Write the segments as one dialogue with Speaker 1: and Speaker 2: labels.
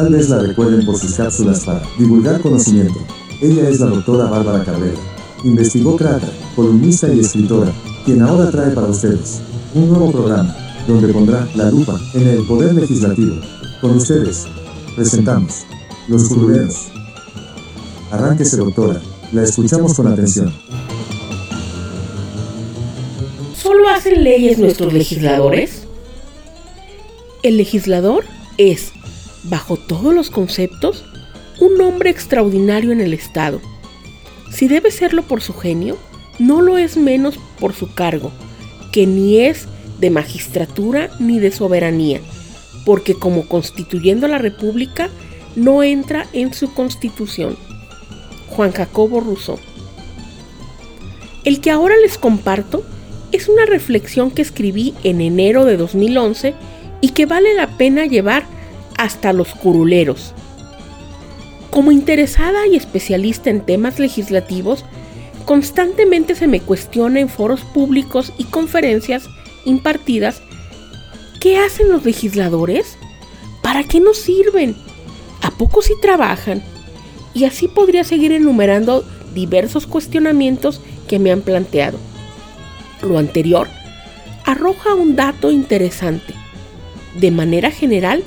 Speaker 1: Tal vez la recuerden por sus cápsulas para divulgar conocimiento. Ella es la doctora Bárbara Cabrera. Investigócrata, columnista y escritora, quien ahora trae para ustedes un nuevo programa donde pondrá la lupa en el poder legislativo. Con ustedes, presentamos Los Curuleros. Arránquese, doctora. La escuchamos con atención.
Speaker 2: ¿Solo hacen leyes nuestros legisladores? El legislador es, bajo todos los conceptos, un hombre extraordinario en el Estado. Si debe serlo por su genio, no lo es menos por su cargo, que ni es de magistratura ni de soberanía, porque como constituyendo la República no entra en su constitución. Juan Jacobo Rousseau. El que ahora les comparto es una reflexión que escribí en enero de 2011 y que vale la pena llevar hasta los curuleros. Como interesada y especialista en temas legislativos, constantemente se me cuestiona en foros públicos y conferencias impartidas ¿qué hacen los legisladores? ¿Para qué nos sirven? ¿A poco si trabajan? Y así podría seguir enumerando diversos cuestionamientos que me han planteado. Lo anterior arroja un dato interesante. De manera general,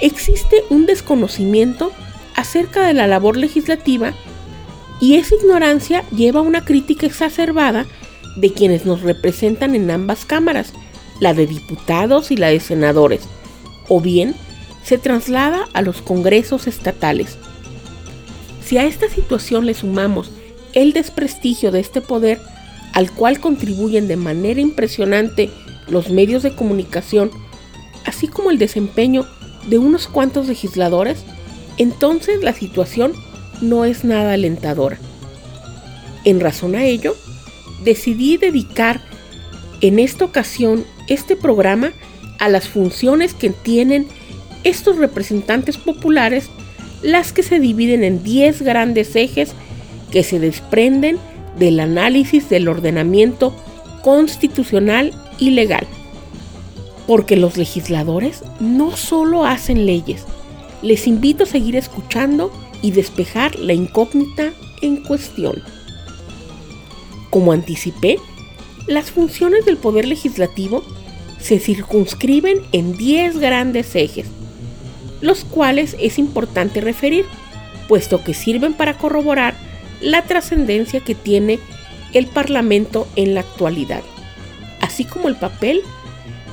Speaker 2: existe un desconocimiento acerca de la labor legislativa y esa ignorancia lleva a una crítica exacerbada de quienes nos representan en ambas cámaras, la de diputados y la de senadores, o bien se traslada a los congresos estatales. Si a esta situación le sumamos el desprestigio de este poder, al cual contribuyen de manera impresionante los medios de comunicación, así como el desempeño de unos cuantos legisladores, entonces la situación no es nada alentadora. En razón a ello, decidí dedicar en esta ocasión este programa a las funciones que tienen estos representantes populares, las que se dividen en 10 grandes ejes que se desprenden del análisis del ordenamiento constitucional y legal. Porque los legisladores no solo hacen leyes, les invito a seguir escuchando y despejar la incógnita en cuestión. Como anticipé, las funciones del Poder Legislativo se circunscriben en 10 grandes ejes, los cuales es importante referir, puesto que sirven para corroborar la trascendencia que tiene el Parlamento en la actualidad, así como el papel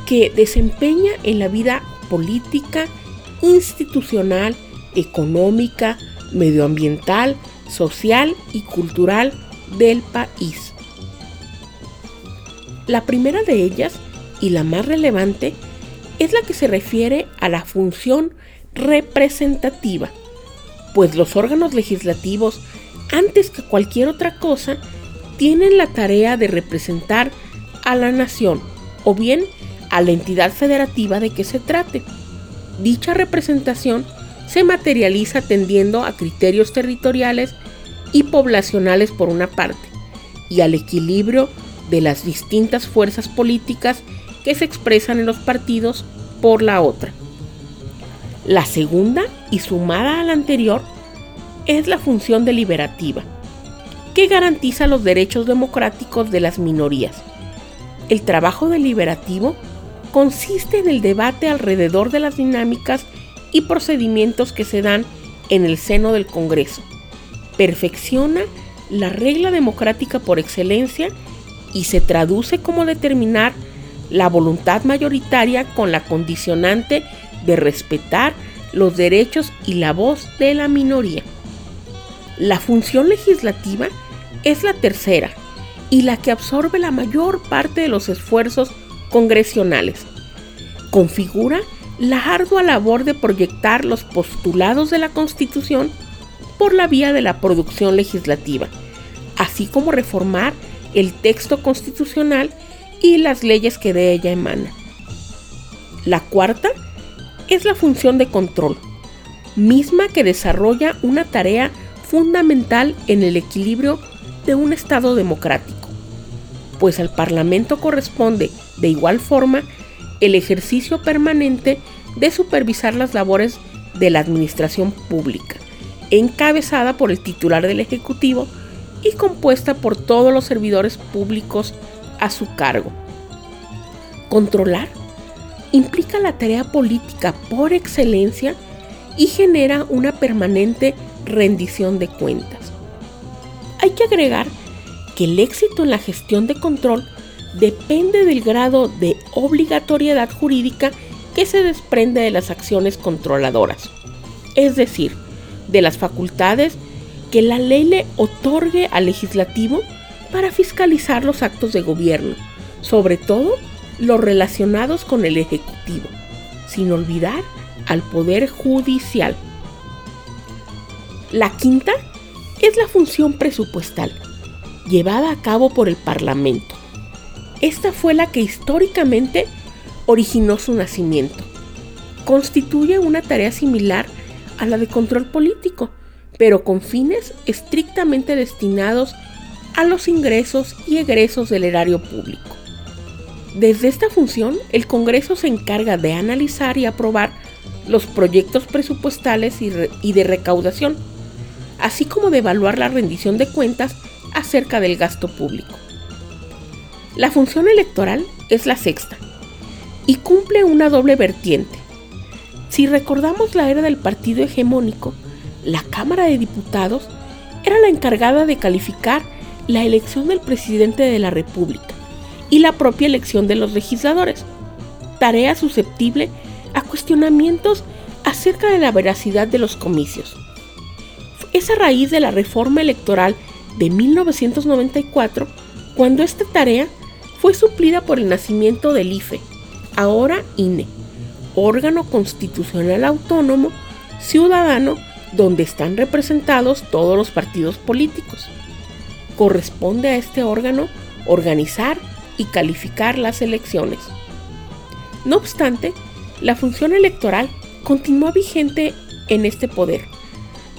Speaker 2: que desempeña en la vida política, institucional, económica, medioambiental, social y cultural del país. La primera de ellas, y la más relevante, es la que se refiere a la función representativa, pues los órganos legislativos, antes que cualquier otra cosa, tienen la tarea de representar a la nación o bien a la entidad federativa de que se trate. Dicha representación se materializa atendiendo a criterios territoriales y poblacionales por una parte y al equilibrio de las distintas fuerzas políticas que se expresan en los partidos por la otra. La segunda, y sumada a la anterior, es la función deliberativa, que garantiza los derechos democráticos de las minorías. El trabajo deliberativo consiste en el debate alrededor de las dinámicas y procedimientos que se dan en el seno del Congreso. Perfecciona la regla democrática por excelencia y se traduce como determinar la voluntad mayoritaria con la condicionante de respetar los derechos y la voz de la minoría. La función legislativa es la tercera y la que absorbe la mayor parte de los esfuerzos congresionales. Configura la ardua labor de proyectar los postulados de la Constitución por la vía de la producción legislativa, así como reformar el texto constitucional y las leyes que de ella emanan. La cuarta es la función de control, misma que desarrolla una tarea fundamental en el equilibrio de un Estado democrático, pues al Parlamento corresponde de igual forma el ejercicio permanente de supervisar las labores de la administración pública, encabezada por el titular del Ejecutivo y compuesta por todos los servidores públicos a su cargo. Controlar implica la tarea política por excelencia y genera una permanente rendición de cuentas. Hay que agregar que el éxito en la gestión de control depende del grado de obligatoriedad jurídica que se desprende de las acciones controladoras, es decir, de las facultades que la ley le otorgue al legislativo para fiscalizar los actos de gobierno, sobre todo los relacionados con el Ejecutivo, sin olvidar al Poder Judicial. La quinta es la función presupuestal, llevada a cabo por el Parlamento. Esta fue la que históricamente originó su nacimiento. Constituye una tarea similar a la de control político, pero con fines estrictamente destinados a los ingresos y egresos del erario público. Desde esta función, el Congreso se encarga de analizar y aprobar los proyectos presupuestales y, de recaudación, así como de evaluar la rendición de cuentas acerca del gasto público. La función electoral es la sexta y cumple una doble vertiente. Si recordamos la era del partido hegemónico, la Cámara de Diputados era la encargada de calificar la elección del presidente de la República y la propia elección de los legisladores, tarea susceptible a cuestionamientos acerca de la veracidad de los comicios. Es a raíz de la reforma electoral de 1994 cuando esta tarea fue suplida por el nacimiento del IFE, ahora INE, órgano constitucional autónomo ciudadano donde están representados todos los partidos políticos. Corresponde a este órgano organizar y calificar las elecciones. No obstante, la función electoral continúa vigente en este poder,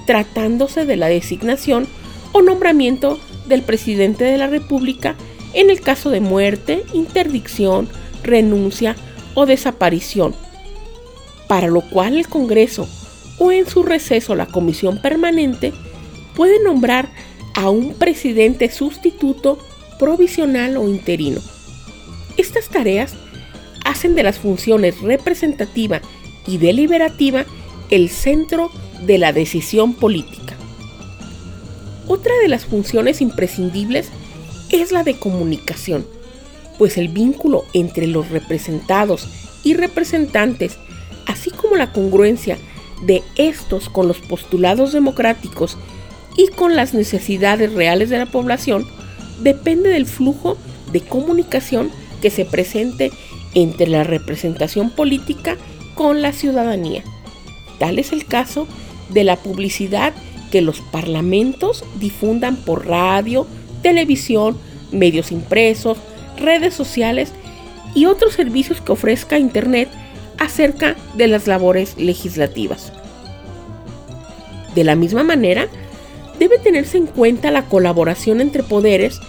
Speaker 2: tratándose de la designación o nombramiento del presidente de la República en el caso de muerte, interdicción, renuncia o desaparición, para lo cual el Congreso o en su receso la Comisión Permanente puede nombrar a un presidente sustituto provisional o interino. Estas tareas hacen de las funciones representativa y deliberativa el centro de la decisión política. Otra de las funciones imprescindibles es la de comunicación, pues el vínculo entre los representados y representantes, así como la congruencia de estos con los postulados democráticos y con las necesidades reales de la población, depende del flujo de comunicación que se presente entre la representación política con la ciudadanía. Tal es el caso de la publicidad que los parlamentos difundan por radio, televisión, medios impresos, redes sociales y otros servicios que ofrezca Internet acerca de las labores legislativas. De la misma manera, debe tenerse en cuenta la colaboración entre poderes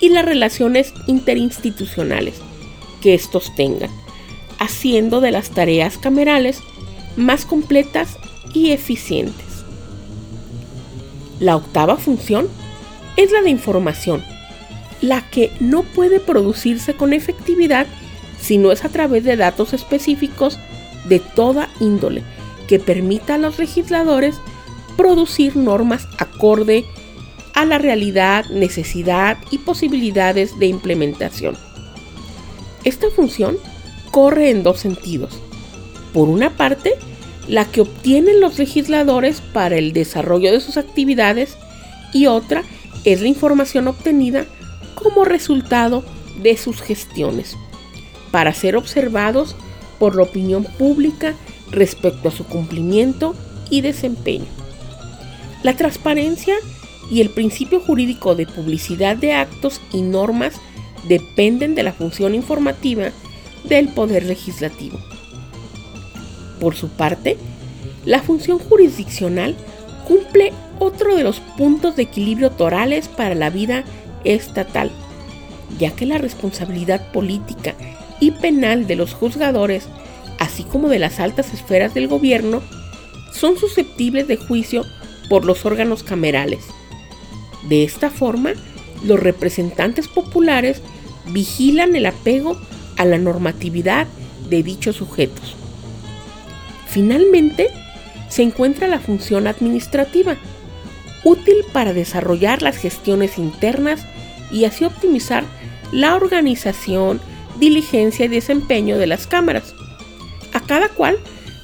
Speaker 2: y las relaciones interinstitucionales que estos tengan, haciendo de las tareas camerales más completas y eficientes. La octava función es la de información, la que no puede producirse con efectividad si no es a través de datos específicos de toda índole que permita a los legisladores producir normas acorde a la realidad, necesidad y posibilidades de implementación. Esta función corre en dos sentidos. Por una parte, la que obtienen los legisladores para el desarrollo de sus actividades y otra es la información obtenida como resultado de sus gestiones, para ser observados por la opinión pública respecto a su cumplimiento y desempeño. La transparencia y el principio jurídico de publicidad de actos y normas dependen de la función informativa del Poder Legislativo. Por su parte, la función jurisdiccional cumple otro de los puntos de equilibrio torales para la vida estatal, ya que la responsabilidad política y penal de los juzgadores, así como de las altas esferas del gobierno, son susceptibles de juicio por los órganos camerales. De esta forma, los representantes populares vigilan el apego a la normatividad de dichos sujetos. Finalmente, se encuentra la función administrativa, útil para desarrollar las gestiones internas y así optimizar la organización, diligencia y desempeño de las cámaras. A cada cual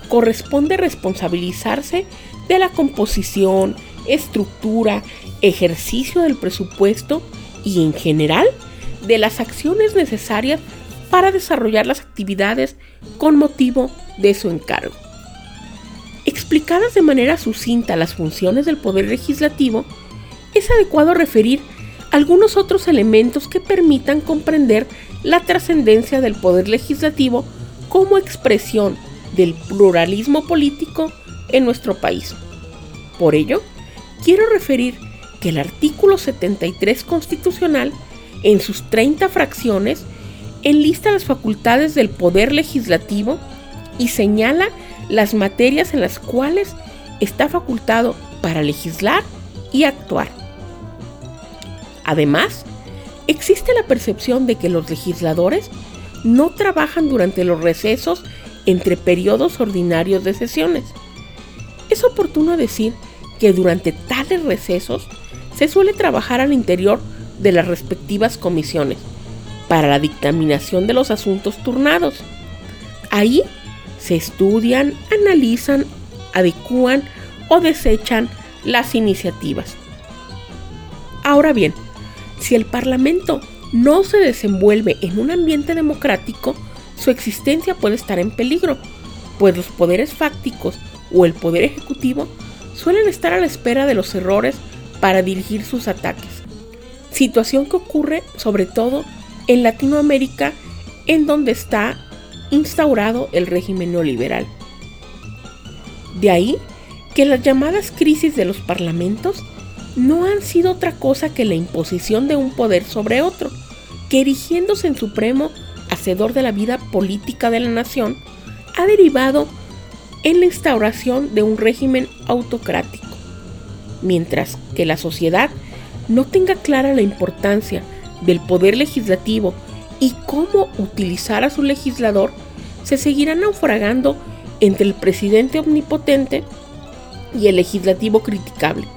Speaker 2: corresponde responsabilizarse de la composición, estructura, ejercicio del presupuesto y en general de las acciones necesarias para desarrollar las actividades con motivo de su encargo. Explicadas de manera sucinta las funciones del Poder Legislativo, es adecuado referir algunos otros elementos que permitan comprender la trascendencia del Poder Legislativo como expresión del pluralismo político en nuestro país. Por ello, quiero referir que el artículo 73 constitucional, en sus 30 fracciones, enlista las facultades del Poder Legislativo y señala las materias en las cuales está facultado para legislar y actuar. Además, existe la percepción de que los legisladores no trabajan durante los recesos entre periodos ordinarios de sesiones. Es oportuno decir que durante tales recesos se suele trabajar al interior de las respectivas comisiones para la dictaminación de los asuntos turnados. Ahí se estudian, analizan, adecúan o desechan las iniciativas. Ahora bien, si el Parlamento no se desenvuelve en un ambiente democrático, su existencia puede estar en peligro, pues los poderes fácticos o el poder ejecutivo suelen estar a la espera de los errores para dirigir sus ataques. Situación que ocurre sobre todo en Latinoamérica, en donde está instaurado el régimen neoliberal. De ahí que las llamadas crisis de los parlamentos no han sido otra cosa que la imposición de un poder sobre otro, que erigiéndose en supremo hacedor de la vida política de la nación, ha derivado en la instauración de un régimen autocrático, mientras que la sociedad no tenga clara la importancia del poder legislativo y cómo utilizar a su legislador, se seguirá naufragando entre el presidente omnipotente y el legislativo criticable,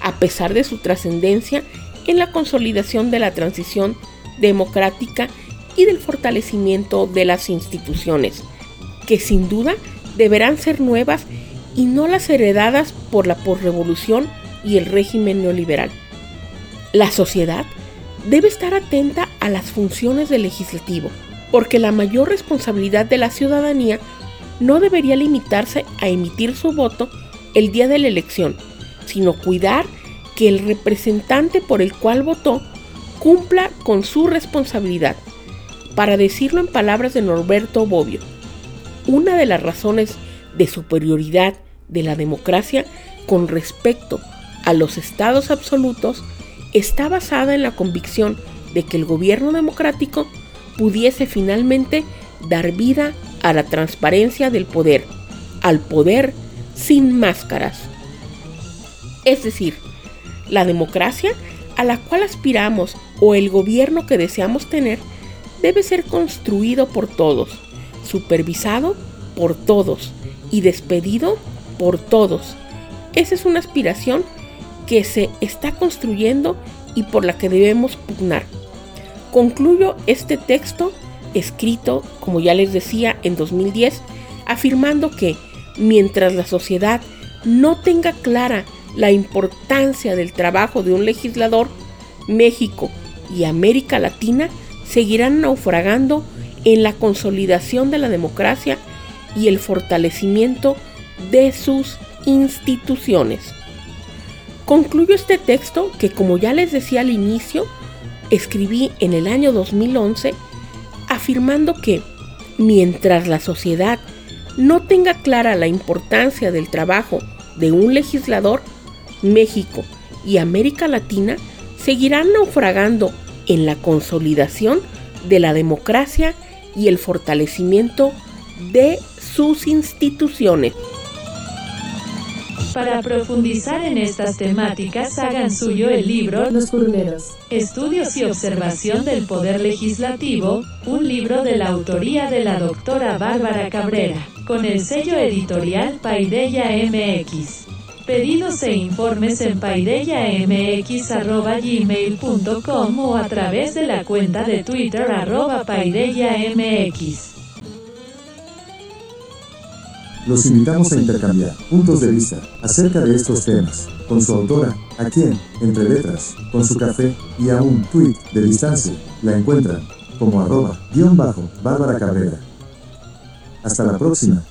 Speaker 2: a pesar de su trascendencia en la consolidación de la transición democrática y del fortalecimiento de las instituciones, que sin duda deberán ser nuevas y no las heredadas por la posrevolución y el régimen neoliberal. La sociedad debe estar atenta a las funciones del legislativo, porque la mayor responsabilidad de la ciudadanía no debería limitarse a emitir su voto el día de la elección, sino cuidar que el representante por el cual votó cumpla con su responsabilidad. Para decirlo en palabras de Norberto Bobbio, una de las razones de superioridad de la democracia con respecto a los estados absolutos está basada en la convicción de que el gobierno democrático pudiese finalmente dar vida a la transparencia del poder, al poder sin máscaras. Es decir, la democracia a la cual aspiramos o el gobierno que deseamos tener debe ser construido por todos, supervisado por todos y despedido por todos. Esa es una aspiración que se está construyendo y por la que debemos pugnar. Concluyo este texto escrito, como ya les decía, en 2010, afirmando que mientras la sociedad no tenga clara la importancia del trabajo de un legislador, México y América Latina seguirán naufragando en la consolidación de la democracia y el fortalecimiento de sus instituciones. Concluyo este texto que, como ya les decía al inicio, escribí en el año 2011 afirmando que mientras la sociedad no tenga clara la importancia del trabajo de un legislador, México y América Latina seguirán naufragando en la consolidación de la democracia y el fortalecimiento de sus instituciones.
Speaker 3: Para profundizar en estas temáticas, hagan suyo el libro
Speaker 4: Los Curuleros.
Speaker 3: Estudios y observación del Poder Legislativo, un libro de la autoría de la doctora Bárbara Cabrera, con el sello editorial Paideya MX. Pedidos e informes en paideyamx.gmail.com o a través de la cuenta de Twitter arroba.
Speaker 1: Los invitamos a intercambiar puntos de vista acerca de estos temas con su autora, a quien, entre letras, con su café y a un tweet de distancia, la encuentran como arroba guion bajo Bárbara Cabrera. Hasta la próxima.